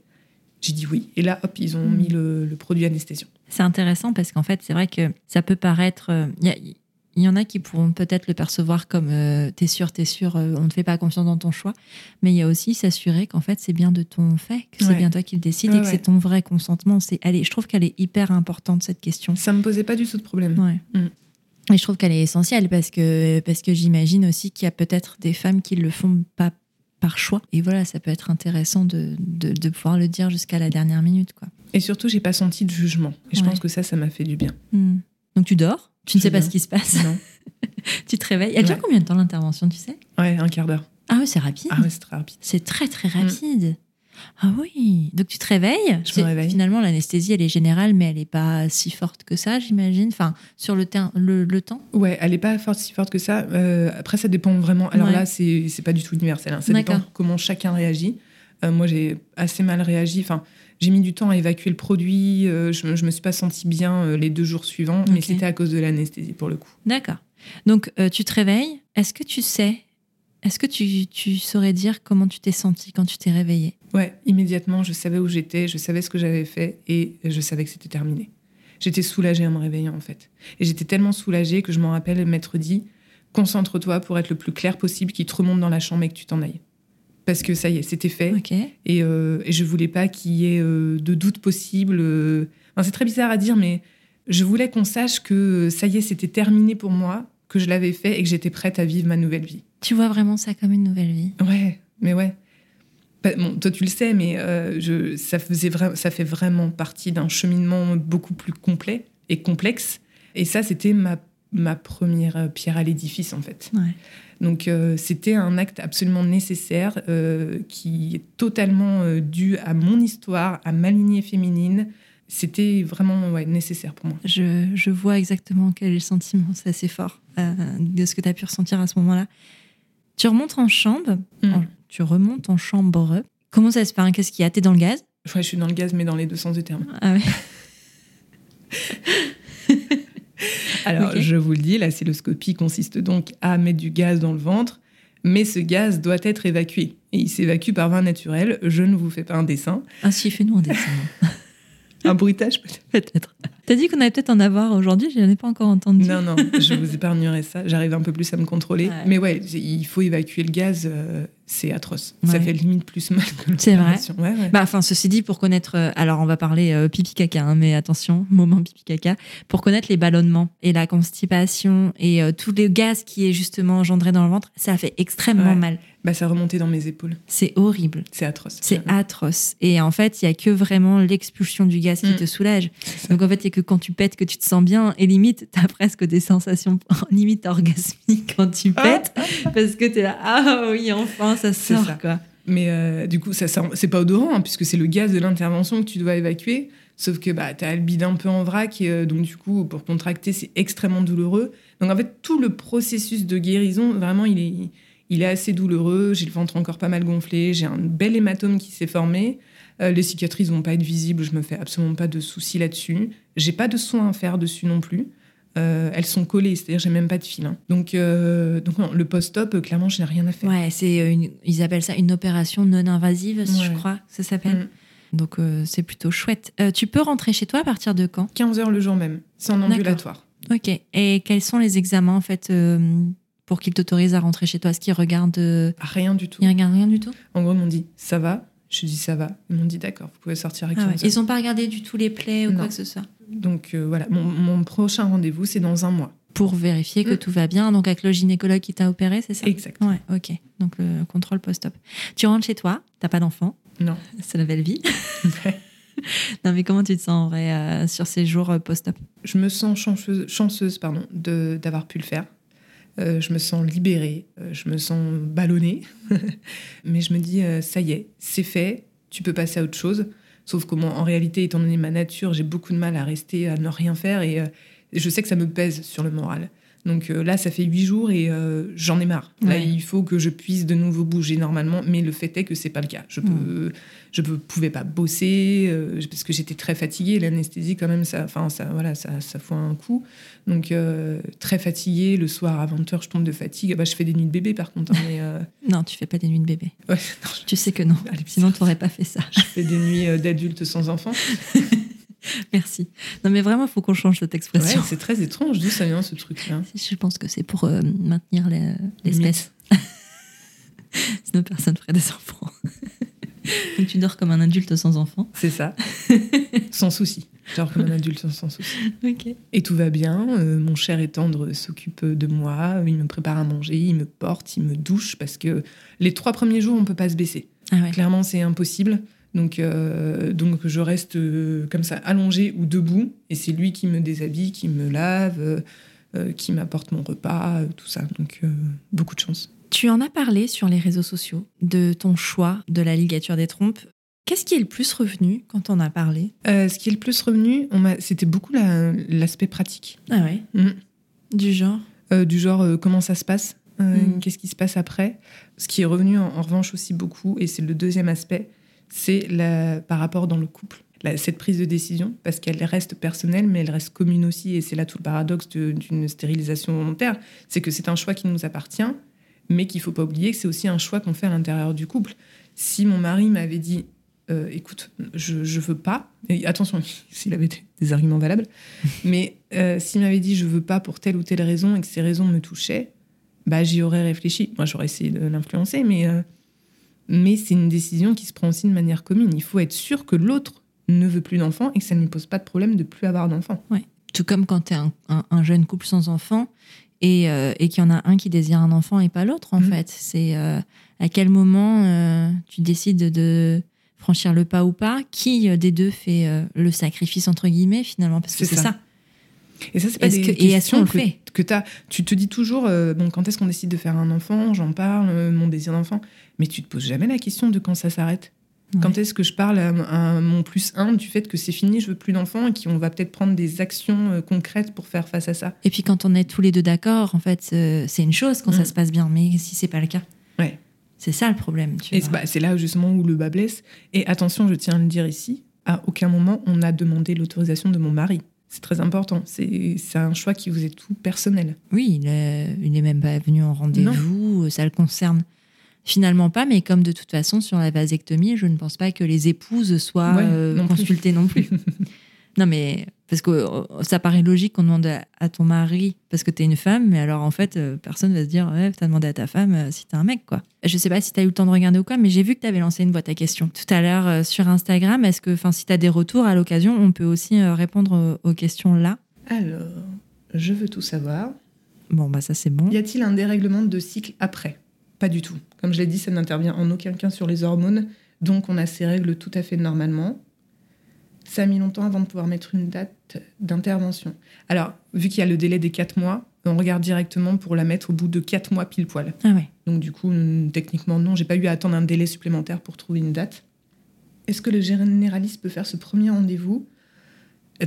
S2: J'ai dit oui. Et là, hop, ils ont
S1: Mhm.
S2: mis le, le produit anesthésiant.
S1: C'est intéressant parce qu'en fait, c'est vrai que ça peut paraître. euh, Il y, a, il y en a qui pourront peut-être le percevoir comme euh, t'es sûr, t'es sûr, euh, on ne fait pas confiance dans ton choix. Mais il y a aussi s'assurer qu'en fait, c'est bien de ton fait, que c'est bien toi qui le décides
S2: Ouais,
S1: et que
S2: ouais.
S1: c'est ton vrai consentement. C'est, est, je trouve qu'elle est hyper importante, cette question.
S2: Ça me posait pas du tout de problème.
S1: Ouais.
S2: Mm.
S1: Et je trouve qu'elle est essentielle parce que, parce que j'imagine aussi qu'il y a peut-être des femmes qui le font pas par choix. Et voilà, ça peut être intéressant de, de, de pouvoir le dire jusqu'à la dernière minute. Quoi.
S2: Et surtout, j'ai pas senti de jugement. Et je
S1: Ouais.
S2: pense que ça, ça m'a fait du bien.
S1: Hmm. Donc tu dors, tu ne sais pas ce qui se passe,
S2: Non.
S1: tu te réveilles. Elle dure
S2: Ouais.
S1: combien de temps l'intervention, tu sais?
S2: Ouais, un quart d'heure.
S1: Ah oui, c'est rapide.
S2: Ah c'est très rapide.
S1: C'est très très rapide. Ah oui. Donc tu te réveilles.
S2: Je me réveille.
S1: Finalement, l'anesthésie, elle est générale, mais elle n'est pas si forte que ça, j'imagine. Enfin, sur le, le, le temps.
S2: Ouais, elle est pas forte, si forte que ça. Euh, après, ça dépend vraiment. Alors
S1: Ouais.
S2: là, c'est c'est pas du tout universel. hein. Ça dépend comment chacun réagit. Euh, moi, j'ai assez mal réagi. Enfin, j'ai mis du temps à évacuer le produit. Euh, je, je me suis pas sentie bien euh, les deux jours suivants, mais c'était à cause de l'anesthésie pour le coup.
S1: D'accord. Donc euh, tu te réveilles. Est-ce que tu sais Est-ce que tu, tu saurais dire comment tu t'es senti quand tu t'es réveillée?
S2: Ouais, immédiatement, je savais où j'étais, je savais ce que j'avais fait et je savais que c'était terminé. J'étais soulagée en me réveillant en fait. Et j'étais tellement soulagée que je m'en rappelle m'être dit concentre-toi pour être le plus clair possible, qu'il te remonte dans la chambre et que tu t'en ailles. Parce que ça y est, c'était fait. Et, euh, et je voulais pas qu'il y ait euh, de doute possible. euh. Enfin, c'est très bizarre à dire, mais je voulais qu'on sache que euh, ça y est, c'était terminé pour moi, que je l'avais fait et que j'étais prête à vivre ma nouvelle vie.
S1: Tu vois vraiment ça comme une nouvelle vie?
S2: Ouais, mais ouais. Bah, Bon, toi tu le sais, mais euh, je, ça, faisait vra- ça fait vraiment partie d'un cheminement beaucoup plus complet et complexe. Et ça, c'était ma, ma première euh, pierre à l'édifice, en fait.
S1: Ouais.
S2: Donc euh, c'était un acte absolument nécessaire euh, qui est totalement euh, dû à mon histoire, à ma lignée féminine. C'était vraiment ouais, nécessaire pour moi.
S1: Je, je vois exactement quel est le sentiment. C'est assez fort de ce que tu as pu ressentir à ce moment-là. Tu remontes en chambre.
S2: Mm.
S1: en- tu remontes en chambre. Comment ça se passe? Qu'est-ce qu'il y a? T'es dans le gaz?
S2: Ouais, je suis dans le gaz, mais dans les deux sens du terme.
S1: Ah ouais.
S2: Alors, je vous le dis, la cystoscopie consiste donc à mettre du gaz dans le ventre, mais ce gaz doit être évacué. Et il s'évacue par voie naturelle. Je ne vous fais pas un dessin.
S1: Ah si, fais-nous un dessin.
S2: Un bruitage peut-être
S1: peut-être. T'as dit qu'on allait peut-être en avoir aujourd'hui, je n'en ai pas encore entendu.
S2: Non, non, je vous épargnerai ça. J'arrive un peu plus à me contrôler.
S1: Ouais.
S2: Mais ouais, il faut évacuer le gaz. euh, c'est atroce. Ça fait limite plus mal que
S1: C'est vrai.
S2: Ouais.
S1: Bah, enfin, ceci dit, pour connaître. euh, alors, on va parler euh, pipi caca, hein, mais attention, moment pipi caca. Pour connaître les ballonnements et la constipation et euh, tout le gaz qui est justement engendré dans le ventre, ça fait extrêmement mal.
S2: Bah, ça remontait dans mes épaules.
S1: C'est horrible.
S2: C'est atroce.
S1: C'est atroce. Et en fait, il y a que vraiment l'expulsion du gaz qui
S2: Mm.
S1: te soulage. Donc en fait, il y a que quand tu pètes que tu te sens bien. Et limite, t'as presque des sensations limite orgasmiques quand tu pètes. parce que t'es là, ah oui, enfin, ça sort,
S2: ça.
S1: quoi.
S2: Mais euh, du coup, ça c'est pas odorant, hein, puisque c'est le gaz de l'intervention que tu dois évacuer. Sauf que bah, tu as le bide un peu en vrac, et, euh, donc du coup, pour contracter, c'est extrêmement douloureux. Donc en fait, tout le processus de guérison, vraiment, il est, il est assez douloureux. J'ai le ventre encore pas mal gonflé, j'ai un bel hématome qui s'est formé. Euh, les cicatrices vont pas être visibles, je me fais absolument pas de soucis là-dessus. J'ai pas de soins à faire dessus non plus. Euh, elles sont collées, c'est-à-dire j'ai même pas de fil. hein. Donc, euh, donc non, le post-op, clairement, je n'ai rien à faire.
S1: Ouais, c'est une, ils appellent ça une opération non invasive, je crois, ça s'appelle.
S2: Mm.
S1: Donc c'est plutôt chouette. Tu peux rentrer chez toi à partir de quand?
S2: 15 heures le jour même, c'est en ambulatoire.
S1: Ok. Et quels sont les examens en fait pour qu'ils t'autorisent à rentrer chez toi Est-ce qu'ils regardent euh,
S2: Rien du tout.
S1: Ils regardent rien du tout?
S2: En gros, ils m'ont dit ça va? Je dis ça va. Ils m'ont dit d'accord, vous pouvez sortir 15
S1: ah ouais. Ils ont pas regardé du tout les plaies ou
S2: Non.
S1: quoi que ce soit?
S2: Donc euh, voilà, mon, mon prochain rendez-vous, c'est dans un mois.
S1: Pour vérifier que
S2: Mm.
S1: tout va bien. Donc avec le gynécologue qui t'a opéré, c'est ça?
S2: Exact.
S1: Ouais, ok. Donc le contrôle post-op. Tu rentres chez toi, t'as pas d'enfant,
S2: Non.
S1: c'est la belle vie. non mais comment tu te sens en vrai euh, sur ces jours post-op?
S2: Je me sens chanceuse, chanceuse pardon, de, d'avoir pu le faire. Euh, je me sens libérée, euh, je me sens ballonnée. Mais je me dis, euh, ça y est, c'est fait, tu peux passer à autre chose. Sauf que moi, en réalité, étant donné ma nature, j'ai beaucoup de mal à rester, à ne rien faire. Et je sais que ça me pèse sur le moral. Donc euh, là, ça fait huit jours et euh, j'en ai marre. Là, il faut que je puisse de nouveau bouger normalement, mais le fait est que c'est pas le cas. Je peux, je peux- pouvais pas bosser euh, parce que j'étais très fatiguée. L'anesthésie, quand même, ça, enfin, ça, voilà, ça, ça fout un coup. Donc très fatiguée. Le soir à 20 h je tombe de fatigue. Ah bah, je fais des nuits de bébé par contre. hein, mais,
S1: Non, tu fais pas des nuits de bébé.
S2: ouais, non,
S1: Tu sais que non.
S2: Allez,
S1: Sinon, t'aurais pas fait ça.
S2: je fais des nuits d'adultes sans enfants.
S1: Merci. Non, mais vraiment, il faut qu'on change cette expression.
S2: Ouais, c'est très étrange. D'où ça vient ce truc-là
S1: Je pense que c'est pour euh, maintenir l'espèce. Sinon, personne ferait des enfants. Donc, tu dors comme un adulte sans enfant.
S2: C'est ça. sans souci. Je dors comme un adulte sans, souci. Et tout va bien. euh, mon cher et tendre s'occupe de moi. Il me prépare à manger, il me porte, il me douche parce que les trois premiers jours, on peut pas se baisser.
S1: Ah ouais.
S2: Clairement, c'est impossible. Donc, euh, donc je reste euh, comme ça, allongée ou debout. Et c'est lui qui me déshabille, qui me lave, euh, qui m'apporte mon repas, tout ça. Donc, beaucoup de chance.
S1: Tu en as parlé sur les réseaux sociaux de ton choix de la ligature des trompes. Qu'est-ce qui est le plus revenu quand on a parlé?
S2: Ce qui est le plus revenu, on m'a- c'était beaucoup la- l'aspect pratique.
S1: Ah ouais?
S2: Mm.
S1: Du genre?
S2: Du genre, comment ça se passe?
S1: Mm.
S2: Qu'est-ce qui se passe après? Ce qui est revenu en, en revanche aussi beaucoup, et c'est le deuxième aspect, c'est la- par rapport dans le couple. La- cette prise de décision, parce qu'elle reste personnelle, mais elle reste commune aussi, et c'est là tout le paradoxe de- d'une stérilisation volontaire, c'est que c'est un choix qui nous appartient, mais qu'il faut pas oublier que c'est aussi un choix qu'on fait à l'intérieur du couple. Si mon mari m'avait dit, euh, écoute, je, je veux pas, et attention, s'il avait des, des arguments valables, mais euh, s'il m'avait dit, je veux pas pour telle ou telle raison, et que ces raisons me touchaient, bah j'y aurais réfléchi. Moi, j'aurais essayé de l'influencer, mais, euh, mais c'est une décision qui se prend aussi de manière commune. Il faut être sûr que l'autre ne veut plus d'enfants et que ça ne lui pose pas de problème de plus avoir d'enfants.
S1: Tout comme quand tu es un, un- un jeune couple sans enfant et, euh, et qu'il y en a un qui désire un enfant et pas l'autre, en
S2: Mhm.
S1: fait. C'est euh, à quel moment euh, tu décides de franchir le pas ou pas? Qui des deux fait le sacrifice, entre guillemets, finalement? Parce que
S2: C'est
S1: c'est
S2: ça.
S1: ça.
S2: Et ça, c'est pas des
S1: que-
S2: questions que,
S1: fait
S2: que t'as- Tu te dis toujours, euh, bon, quand est-ce qu'on décide de faire un enfant? J'en parle, euh, mon désir d'enfant. Mais tu te poses jamais la question de quand ça s'arrête. Quand est-ce que je parle à, à mon plus un du fait que c'est fini, je veux plus d'enfants et qu'on va peut-être prendre des actions euh, concrètes pour faire face à ça?
S1: Et puis quand on est tous les deux d'accord, en fait, c'est une chose quand ça
S2: Mhm.
S1: se passe bien, mais si c'est pas le cas,
S2: Ouais.
S1: c'est ça le problème. Tu
S2: Et bah, c'est là justement où le bas blesse. Et attention, je tiens à le dire ici, à aucun moment on a demandé l'autorisation de mon mari. C'est très important. C'est un choix qui vous est tout personnel.
S1: Oui, il est, il est même pas venu en rendez-vous, ça le concerne finalement pas, mais comme de toute façon, sur la vasectomie, je ne pense pas que les épouses soient
S2: Ouais,
S1: euh,
S2: non plus.
S1: consultées non plus. non, mais parce que euh, ça paraît logique qu'on demande à, ton mari parce que tu es une femme, mais alors en fait, euh, personne va se dire, ouais, t'as demandé à ta femme euh, si t'es un mec, quoi. Je sais pas si t'as eu le temps de regarder ou quoi, mais j'ai vu que t'avais lancé une boîte à questions tout à l'heure sur Instagram. Est-ce que, enfin, si t'as des retours à l'occasion, on peut aussi répondre aux, aux questions là
S2: Alors, je veux tout savoir.
S1: Bon, bah ça c'est bon.
S2: Y a-t-il un dérèglement de cycle après? Pas du tout. Comme je l'ai dit, ça n'intervient en aucun cas sur les hormones, donc on a ces règles tout à fait normalement. Ça a mis longtemps avant de pouvoir mettre une date d'intervention. Alors, vu qu'il y a le délai des 4 mois, on regarde directement pour la mettre au bout de 4 mois pile poil.
S1: Ah ouais.
S2: Donc du coup, mm, techniquement, non, j'ai pas eu à attendre un délai supplémentaire pour trouver une date. Est-ce que le généraliste peut faire ce premier rendez-vous?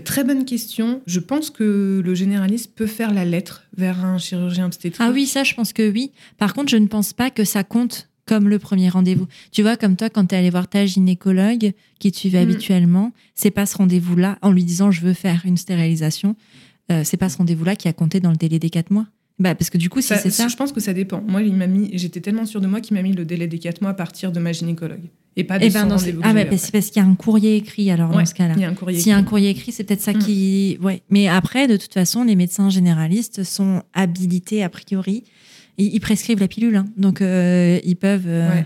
S2: Très bonne question. Je pense que le généraliste peut faire la lettre vers un chirurgien obstétrique.
S1: Ah oui, ça, je pense que oui. Par contre, je ne pense pas que ça compte comme le premier rendez-vous. Tu vois, comme toi, quand tu es allé voir ta gynécologue qui te suivait
S2: Mm.
S1: habituellement, c'est pas ce rendez-vous-là, en lui disant je veux faire une stérilisation, euh, c'est pas ce rendez-vous-là qui a compté dans le délai des quatre mois. Bah, parce que du coup, si c'est ça.
S2: Je pense que ça dépend. Moi, il m'a mis, j'étais tellement sûre de moi qu'il m'a mis le délai des 4 mois à partir de ma gynécologue. Et pas de
S1: Eh
S2: son
S1: ben, c'est-
S2: rendez-vous
S1: ah, bah, c'est parce qu'il y a un courrier écrit, alors, dans ce cas-là.
S2: Il y a un courrier.
S1: S'il y a un
S2: écrit.
S1: courrier écrit, c'est peut-être ça
S2: Mm.
S1: qui. Ouais. Mais après, de toute façon, les médecins généralistes sont habilités, a priori. Ils, ils prescrivent la pilule. hein. Donc, euh, ils, peuvent, euh,
S2: Ouais.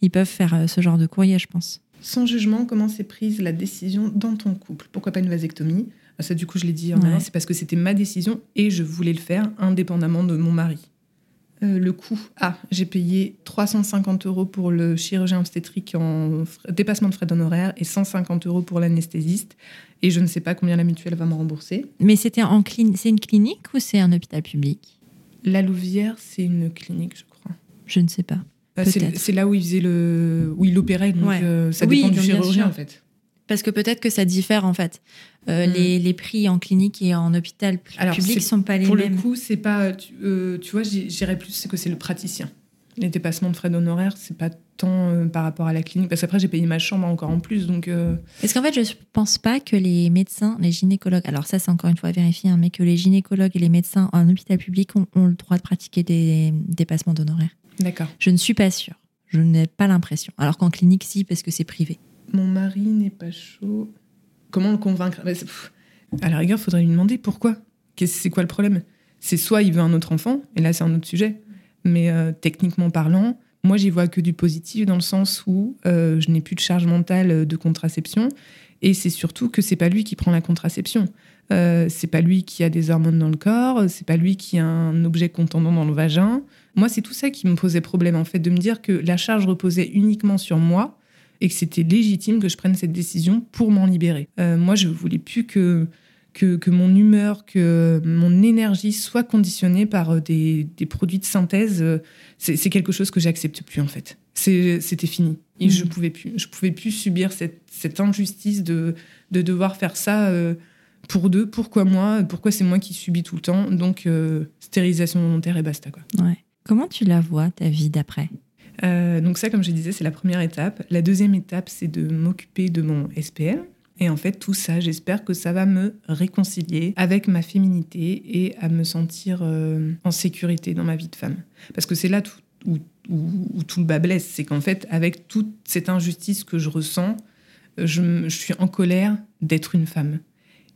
S1: ils peuvent faire euh, ce genre de courrier, je pense.
S2: Sans jugement, comment s'est prise la décision dans ton couple? Pourquoi pas une vasectomie? Ah, Ça, du coup, je l'ai dit en
S1: Ouais.
S2: avance, c'est parce que c'était ma décision et je voulais le faire indépendamment de mon mari. Euh, le coût, ah, j'ai payé 350 euros pour le chirurgien obstétrique en dépassement de frais d'honoraires et 150 euros pour l'anesthésiste. Et je ne sais pas combien la mutuelle va me rembourser.
S1: Mais c'était en c'est une clinique ou c'est un hôpital public?
S2: La Louvière, c'est une clinique, je crois.
S1: Je ne sais pas.
S2: Euh, c'est- là où il faisait le, où il opérait, donc
S1: Ouais.
S2: euh, ça
S1: Oui,
S2: dépend du chirurgien en fait.
S1: Parce que peut-être que ça diffère en fait. Euh,
S2: Mm.
S1: les, les prix en clinique et en hôpital
S2: Alors,
S1: public sont pas les
S2: Pour
S1: mêmes.
S2: le coup, c'est pas. Tu, euh, tu vois, j'irais plus, c'est que c'est le praticien. Les dépassements de frais d'honoraires, c'est pas tant euh, par rapport à la clinique. Parce qu'après, j'ai payé ma chambre encore en plus. Donc, euh,
S1: Parce qu'en fait, je pense pas que les médecins, les gynécologues, alors ça c'est encore une fois à vérifier, hein, mais que les gynécologues et les médecins en hôpital public ont, ont le droit de pratiquer des dépassements d'honoraires.
S2: d'accord.
S1: Je ne suis pas sûre. Je n'ai pas l'impression. Alors qu'en clinique, si, parce que c'est privé.
S2: Mon mari n'est pas chaud. comment le convaincre? Bah, À la rigueur, faudrait lui demander pourquoi. C'est quoi le problème? C'est soit il veut un autre enfant, et là c'est un autre sujet. Mais euh, techniquement parlant, moi j'y vois que du positif dans le sens où euh, je n'ai plus de charge mentale euh, de contraception, et c'est surtout que c'est pas lui qui prend la contraception. Euh, c'est pas lui qui a des hormones dans le corps, c'est pas lui qui a un objet contendant dans le vagin. Moi, c'est tout ça qui me posait problème, en fait, de me dire que la charge reposait uniquement sur moi et que c'était légitime que je prenne cette décision pour m'en libérer. Euh, moi, je voulais plus que, que, que mon humeur, que mon énergie soit conditionnée par euh, des, des produits de synthèse. Euh, C'est quelque chose que j'accepte plus, en fait. C'était fini. Et je pouvais plus. Je pouvais plus subir cette, cette injustice de, de devoir faire ça euh, pour deux. Pourquoi moi Pourquoi c'est moi qui subis tout le temps Donc, euh, stérilisation volontaire et basta, quoi.
S1: Ouais. Comment tu la vois, ta vie d'après?
S2: Euh, donc ça, comme je disais, c'est la première étape. La deuxième étape, c'est de m'occuper de mon SPL. Et en fait, tout ça, j'espère que ça va me réconcilier avec ma féminité et à me sentir euh, en sécurité dans ma vie de femme. Parce que c'est là tout- où, où- où tout le bas blesse. C'est qu'en fait, avec toute cette injustice que je ressens, euh, je, suis en colère d'être une femme.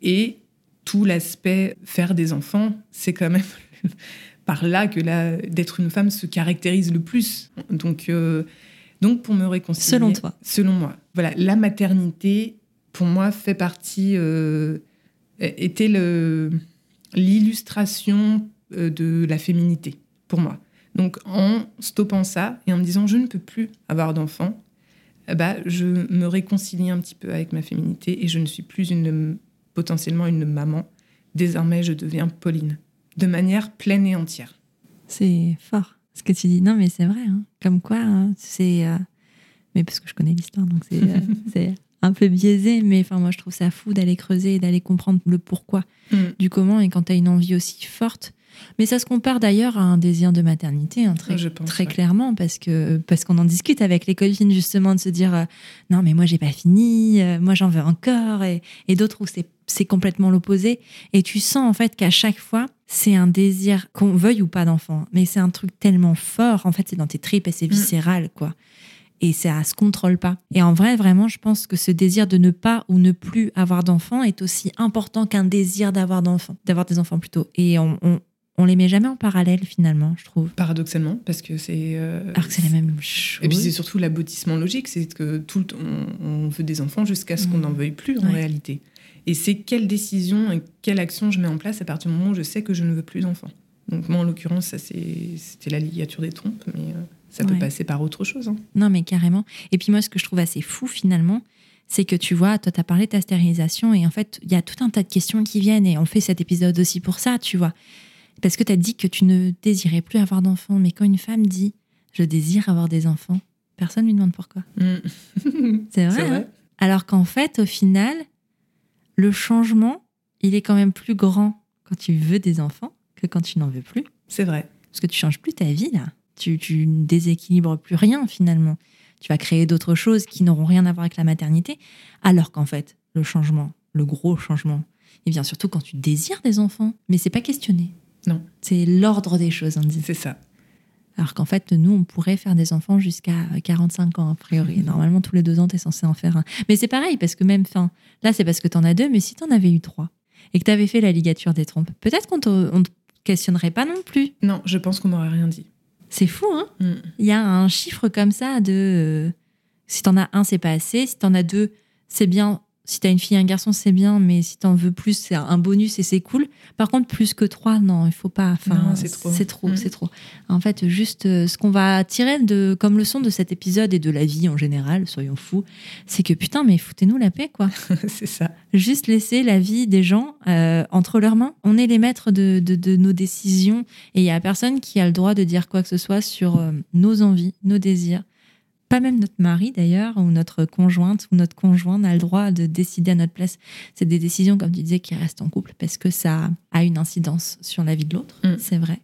S2: Et tout l'aspect faire des enfants, c'est quand même par là que la- d'être une femme se caractérise le plus. Donc, euh, donc pour me réconcilier.
S1: Selon toi.
S2: Selon moi. Voilà, la maternité, pour moi, fait partie, euh, était le- l'illustration euh, de la féminité, pour moi. Donc en stoppant ça et en me disant je ne peux plus avoir d'enfants, eh ben, je me réconcilie un petit peu avec ma féminité et je ne suis plus une, potentiellement une maman. Désormais, je deviens Pauline, de manière pleine et entière.
S1: C'est fort ce que tu dis. Non, mais c'est vrai. hein. Comme quoi, hein, c'est. euh, Mais parce que je connais l'histoire, donc c'est euh, c'est un peu biaisé. Mais enfin, moi, je trouve ça fou d'aller creuser et d'aller comprendre le pourquoi
S2: Mm.
S1: du comment et quand tu as une envie aussi forte. Mais ça se compare d'ailleurs à un désir de maternité, hein, très,
S2: Je pense,
S1: très
S2: ouais.
S1: clairement, parce que parce qu'on en discute avec les copines justement de se dire euh, non mais moi j'ai pas fini, euh, moi j'en veux encore, et, et d'autres où c'est c'est complètement l'opposé. Et tu sens en fait qu'à chaque fois c'est un désir qu'on veuille ou pas d'enfant, mais c'est un truc tellement fort. En fait c'est dans tes tripes et c'est
S2: Mm.
S1: viscéral quoi. Et ça se contrôle pas. Et en vrai, vraiment, je pense que ce désir de ne pas ou ne plus avoir d'enfants est aussi important qu'un désir d'avoir d'enfants, d'avoir des enfants plutôt. Et on, on, on les met jamais en parallèle finalement, je trouve.
S2: Paradoxalement, parce que c'est. euh,
S1: Alors que c'est la même chose.
S2: Et puis c'est surtout l'aboutissement logique, c'est que tout le temps, on, on veut des enfants jusqu'à ce qu'on
S1: Mm.
S2: n'en veuille plus en
S1: Ouais.
S2: réalité. Et c'est quelle décision et quelle action je mets en place à partir du moment où je sais que je ne veux plus d'enfants. Donc moi, en l'occurrence, ça c'est- c'était la ligature des trompes, mais euh, ça peut passer par autre chose. hein.
S1: Non, mais carrément. Et puis moi, ce que je trouve assez fou finalement, c'est que tu vois, toi, tu as parlé de ta stérilisation et en fait, il y a tout un tas de questions qui viennent et on fait cet épisode aussi pour ça, tu vois. Parce que tu as dit que tu ne désirais plus avoir d'enfants, mais quand une femme dit je désire avoir des enfants, personne ne lui demande pourquoi.
S2: Mm.
S1: C'est vrai.
S2: C'est
S1: hein
S2: vrai.
S1: Alors qu'en fait, au final, le changement, il est quand même plus grand quand tu veux des enfants que quand tu n'en veux plus.
S2: C'est vrai.
S1: Parce que tu changes plus ta vie, là. Tu, tu ne déséquilibres plus rien, finalement. Tu vas créer d'autres choses qui n'auront rien à voir avec la maternité. Alors qu'en fait, le changement, le gros changement, il vient surtout quand tu désires des enfants. Mais c'est pas questionné.
S2: Non.
S1: C'est l'ordre des choses, on dit.
S2: C'est ça.
S1: Alors qu'en fait, nous, on pourrait faire des enfants jusqu'à 45 ans, a priori. Normalement, tous les deux ans, tu es censé en faire un. Mais c'est pareil, parce que même, fin, là, c'est parce que tu en as deux, mais si tu en avais eu trois et que tu avais fait la ligature des trompes, peut-être qu'on te, on te questionnerait pas non plus.
S2: Non, je pense qu'on m'aurait rien dit.
S1: C'est fou, hein
S2: Mm.
S1: Il y a un chiffre comme ça de euh, si t'en as un, c'est pas assez. Si t'en as deux, c'est bien. Si t'as une fille et un garçon, c'est bien. Mais si t'en veux plus, c'est un bonus et c'est cool. Par contre, plus que trois, non, il faut pas. Enfin,
S2: c'est trop.
S1: C'est trop,
S2: Mm.
S1: c'est trop. En fait, juste euh, ce qu'on va tirer de, comme leçon de cet épisode et de la vie en général, soyons fous, c'est que putain, mais foutez-nous la paix, quoi.
S2: c'est ça.
S1: Juste laisser la vie des gens euh, entre leurs mains. On est les maîtres de, de- de nos décisions et il y a personne qui a le droit de dire quoi que ce soit sur euh, nos envies, nos désirs. Pas même notre mari d'ailleurs, ou notre conjointe, ou notre conjoint n'a le droit de décider à notre place. C'est des décisions, comme tu disais, qui restent en couple parce que ça a une incidence sur la vie de l'autre,
S2: Mm.
S1: c'est vrai.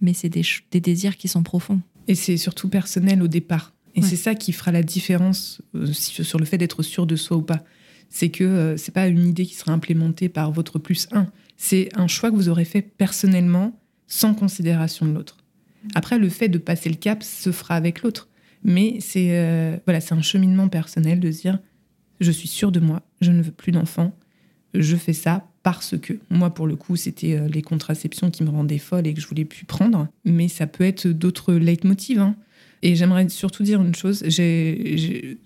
S1: Mais c'est des, désirs qui sont profonds.
S2: Et c'est surtout personnel au départ. Et
S1: Ouais.
S2: c'est ça qui fera la différence euh, sur le fait d'être sûr de soi ou pas. C'est que euh, c'est pas une idée qui sera implémentée par votre plus un. C'est un choix que vous aurez fait personnellement, sans considération de l'autre. Après, le fait de passer le cap se fera avec l'autre. Mais c'est euh, voilà, c'est un cheminement personnel de se dire je suis sûre de moi, je ne veux plus d'enfants, je fais ça parce que. Moi, pour le coup, c'était euh, les contraceptions qui me rendaient folle et que je voulais plus prendre, mais ça peut être d'autres leitmotivs. Hein. Et j'aimerais surtout dire une chose.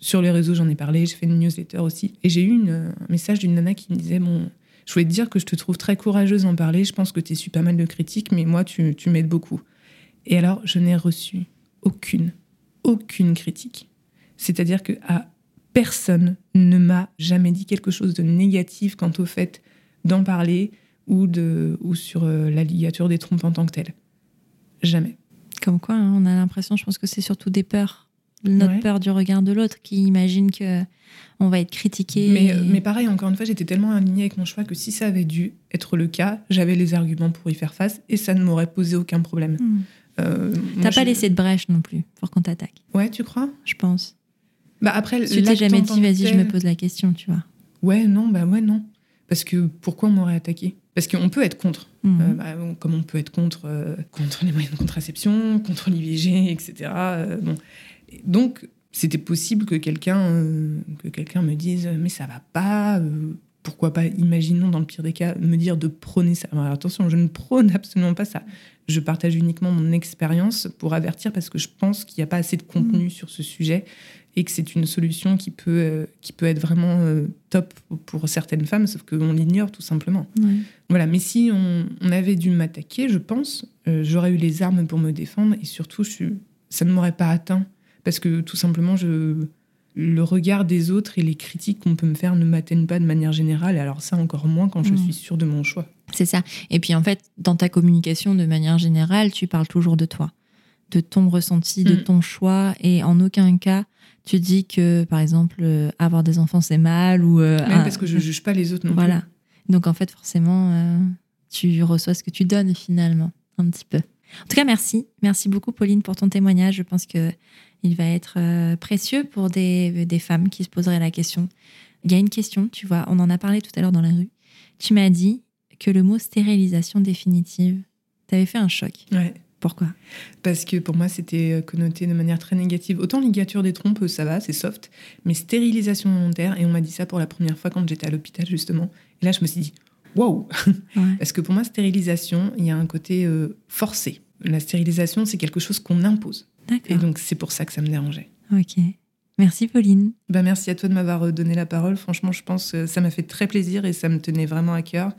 S2: Sur les réseaux, j'en ai parlé, j'ai fait une newsletter aussi. Et j'ai eu une, un message d'une nana qui me disait Bon, je voulais te dire que je te trouve très courageuse en parler. Je pense que tu es su pas mal de critiques, mais moi, tu, tu m'aides beaucoup. Et alors, je n'ai reçu aucune, aucune critique. C'est-à-dire que à personne ne m'a jamais dit quelque chose de négatif quant au fait d'en parler ou, de, ou sur euh, la ligature des trompes en tant que telle. Jamais.
S1: Comme quoi, hein, on a l'impression, je pense que c'est surtout des peurs. Notre peur du regard de l'autre qui imagine que on va être critiqué.
S2: Mais, mais pareil, encore une fois, j'étais tellement alignée avec mon choix que si ça avait dû être le cas, j'avais les arguments pour y faire face et ça ne m'aurait posé aucun problème. Hmm.
S1: Euh, T'as pas laissé de brèche non plus pour qu'on t'attaque.
S2: Ouais, tu crois?
S1: Je pense.
S2: Bah après,
S1: tu t'es jamais dit, vas-y, je me pose la question, tu vois.
S2: Ouais, non, bah ouais, non. Parce que pourquoi on m'aurait attaqué? Parce qu'on peut être contre. Mhm. Euh, bah, comme on peut être contre, euh, contre les moyens de contraception, contre l'IVG, etc. bon. Donc, c'était possible que quelqu'un que quelqu'un me dise mais ça va pas pourquoi pas imaginons dans le pire des cas me dire de prôner ça attention je ne prône absolument pas ça je partage uniquement mon expérience pour avertir parce que je pense qu'il n'y a pas assez de contenu mmh. sur ce sujet et que c'est une solution qui peut, euh, qui peut être vraiment euh, top pour certaines femmes, sauf qu'on l'ignore tout simplement. Voilà, mais si on, avait dû m'attaquer, je pense, euh, j'aurais eu les armes pour me défendre et surtout, je, ça ne m'aurait pas atteint parce que tout simplement, je, le regard des autres et les critiques qu'on peut me faire ne m'atteignent pas de manière générale, alors ça encore moins quand je mmh. suis sûre de mon choix.
S1: C'est ça. Et puis en fait, dans ta communication de manière générale, tu parles toujours de toi, de ton ressenti, de mm. ton choix, et en aucun cas tu dis que, par exemple, euh, avoir des enfants c'est mal ou.
S2: Euh, Même parce que je juge pas les autres non
S1: voilà. Donc en fait, forcément, euh, tu reçois ce que tu donnes finalement, un petit peu. En tout cas, merci. Merci beaucoup, Pauline, pour ton témoignage. Je pense que il va être précieux pour des, des femmes qui se poseraient la question. Il y a une question, tu vois, on en a parlé tout à l'heure dans la rue. Tu m'as dit, que le mot stérilisation définitive t'avait fait un choc.
S2: Ouais.
S1: Pourquoi?
S2: Parce que pour moi, c'était euh, connoté de manière très négative. Autant ligature des trompes, ça va, c'est soft, mais stérilisation volontaire, et on m'a dit ça pour la première fois quand j'étais à l'hôpital, justement. Et là, je me suis dit, wow Parce que pour moi, stérilisation, il y a un côté euh, forcé. La stérilisation, c'est quelque chose qu'on impose. Et donc, c'est pour ça que ça me dérangeait.
S1: Ok. Merci Pauline.
S2: Bah merci à toi de m'avoir euh, donné la parole. Franchement, je pense que ça m'a fait très plaisir et ça me tenait vraiment à cœur.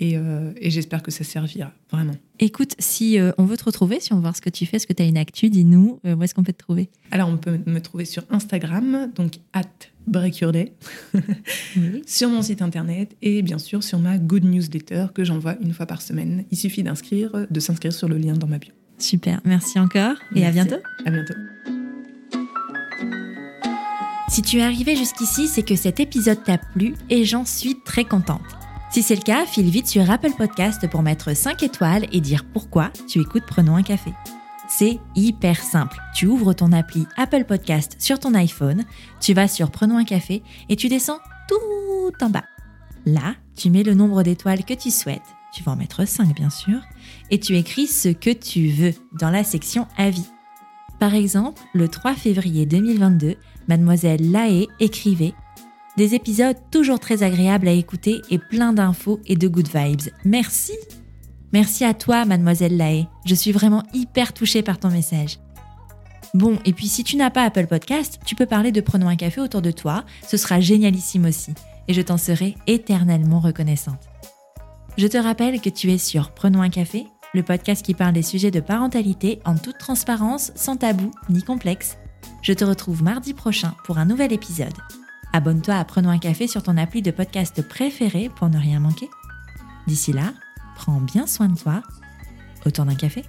S2: Euh, et, j'espère que ça servira, vraiment.
S1: Écoute, si euh, on veut te retrouver, si on veut voir ce que tu fais, ce que tu as une actu, dis-nous, euh, où est-ce qu'on peut te trouver?
S2: Alors, on peut me trouver sur Instagram, donc at Breakyourday, sur mon site internet et bien sûr sur ma Good Newsletter que j'envoie une fois par semaine. Il suffit d'inscrire, de s'inscrire sur le lien dans ma bio.
S1: Super, merci encore et à bientôt.
S2: À bientôt.
S1: Si tu es arrivé jusqu'ici, c'est que cet épisode t'a plu et j'en suis très contente. Si c'est le cas, file vite sur Apple Podcast pour mettre 5 étoiles et dire pourquoi tu écoutes Prenons un café. C'est hyper simple. Tu ouvres ton appli Apple Podcast sur ton iPhone, tu vas sur Prenons un café et tu descends tout en bas. Là, tu mets le nombre d'étoiles que tu souhaites, tu vas en mettre 5 bien sûr, et tu écris ce que tu veux dans la section Avis. Par exemple, le 3 février 2022, mademoiselle Laé écrivait des épisodes toujours très agréables à écouter et plein d'infos et de good vibes. Merci Merci à toi, mademoiselle Lae. Je suis vraiment hyper touchée par ton message. Bon, et puis si tu n'as pas Apple Podcast, tu peux parler de Prenons un café autour de toi, ce sera génialissime aussi, et je t'en serai éternellement reconnaissante. Je te rappelle que tu es sur Prenons un café, le podcast qui parle des sujets de parentalité en toute transparence, sans tabou ni complexe. Je te retrouve mardi prochain pour un nouvel épisode. Abonne-toi à Prenons un café sur ton appli de podcast préféré pour ne rien manquer. D'ici là, prends bien soin de toi. Autour d'un café